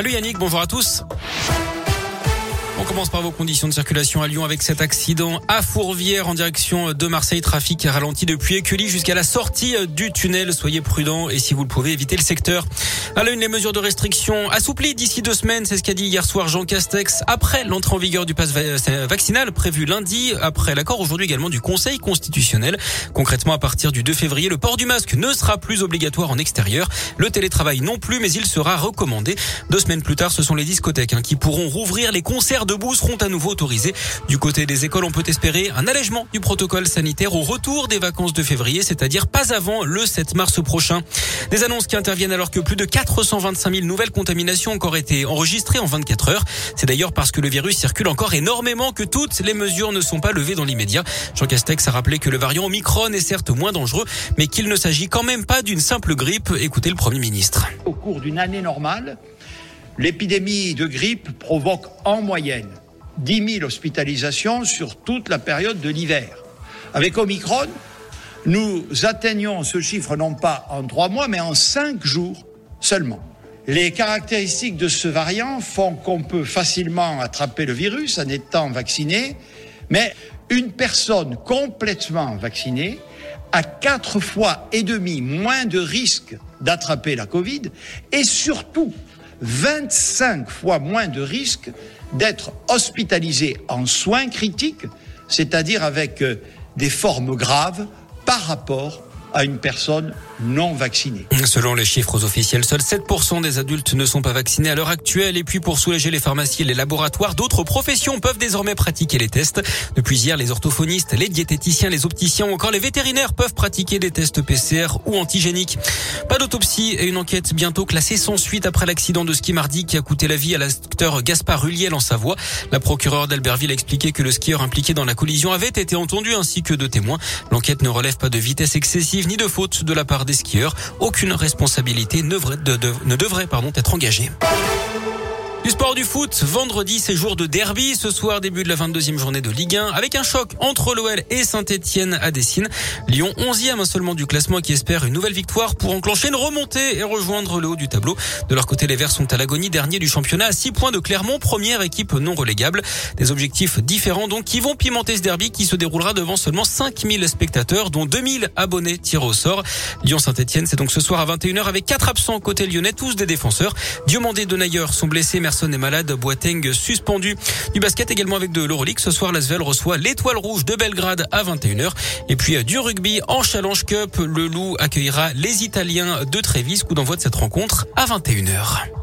Salut Yannick, bonjour à tous. On commence par vos conditions de circulation à Lyon avec cet accident à Fourvière en direction de Marseille. Trafic ralenti depuis Écully jusqu'à la sortie du tunnel. Soyez prudents et si vous le pouvez, évitez le secteur. À l'une, les mesures de restriction assouplies d'ici deux semaines. C'est ce qu'a dit hier soir Jean Castex après l'entrée en vigueur du pass vaccinal prévu lundi après l'accord aujourd'hui également du Conseil constitutionnel. Concrètement, à partir du 2 février, le port du masque ne sera plus obligatoire en extérieur. Le télétravail non plus, mais il sera recommandé. Deux semaines plus tard, ce sont les discothèques hein, qui pourront rouvrir les concerts debout seront à nouveau autorisés. Du côté des écoles, on peut espérer un allègement du protocole sanitaire au retour des vacances de février, c'est-à-dire pas avant le 7 mars prochain. Des annonces qui interviennent alors que plus de 425 000 nouvelles contaminations ont encore été enregistrées en 24 heures. C'est d'ailleurs parce que le virus circule encore énormément que toutes les mesures ne sont pas levées dans l'immédiat. Jean Castex a rappelé que le variant Omicron est certes moins dangereux, mais qu'il ne s'agit quand même pas d'une simple grippe. Écoutez le Premier ministre. Au cours d'une année normale, L'épidémie de grippe provoque en moyenne 10 000 hospitalisations sur toute la période de l'hiver. Avec Omicron, nous atteignons ce chiffre non pas en trois mois, mais en cinq jours seulement. Les caractéristiques de ce variant font qu'on peut facilement attraper le virus en étant vacciné, mais une personne complètement vaccinée a quatre fois et demi moins de risque d'attraper la Covid et surtout 25 fois moins de risque d'être hospitalisé en soins critiques, c'est-à-dire avec euh, des formes graves par rapport à une personne non vaccinés. Selon les chiffres officiels, seuls 7% des adultes ne sont pas vaccinés à l'heure actuelle. Et puis pour soulager les pharmacies et les laboratoires, d'autres professions peuvent désormais pratiquer les tests. Depuis hier, les orthophonistes, les diététiciens, les opticiens ou encore les vétérinaires peuvent pratiquer des tests PCR ou antigéniques. Pas d'autopsie et une enquête bientôt classée sans suite après l'accident de ski mardi qui a coûté la vie à l'acteur Gaspard Rulliel en Savoie. La procureure d'Albertville a expliqué que le skieur impliqué dans la collision avait été entendu ainsi que deux témoins. L'enquête ne relève pas de vitesse excessive ni de faute de la part des skieurs. Aucune responsabilité ne devrait, ne être engagée. Du sport du foot, vendredi c'est jour de derby. Ce soir, début de la 22e journée de Ligue 1 avec un choc entre l'OL et Saint-Etienne à Dessine. Lyon 11e seulement du classement qui espère une nouvelle victoire pour enclencher une remontée et rejoindre le haut du tableau. De leur côté, les Verts sont à l'agonie, dernier du championnat à 6 points de Clermont, première équipe non relégable. Des objectifs différents donc qui vont pimenter ce derby qui se déroulera devant seulement 5000 spectateurs dont 2000 abonnés tirés au sort. Lyon-Saint-Etienne c'est donc ce soir à 21h avec quatre absents côté lyonnais, tous des défenseurs. Diomandé de Nayer sont blessés, personne est malade. Boateng suspendu. Du basket également avec de l'Euroleague. Ce soir, l'Asvel reçoit l'étoile rouge de Belgrade à 21h. Et puis euh, du rugby en Challenge Cup. Le Loup accueillera les Italiens de Trévis. Coup d'envoi de cette rencontre à 21h.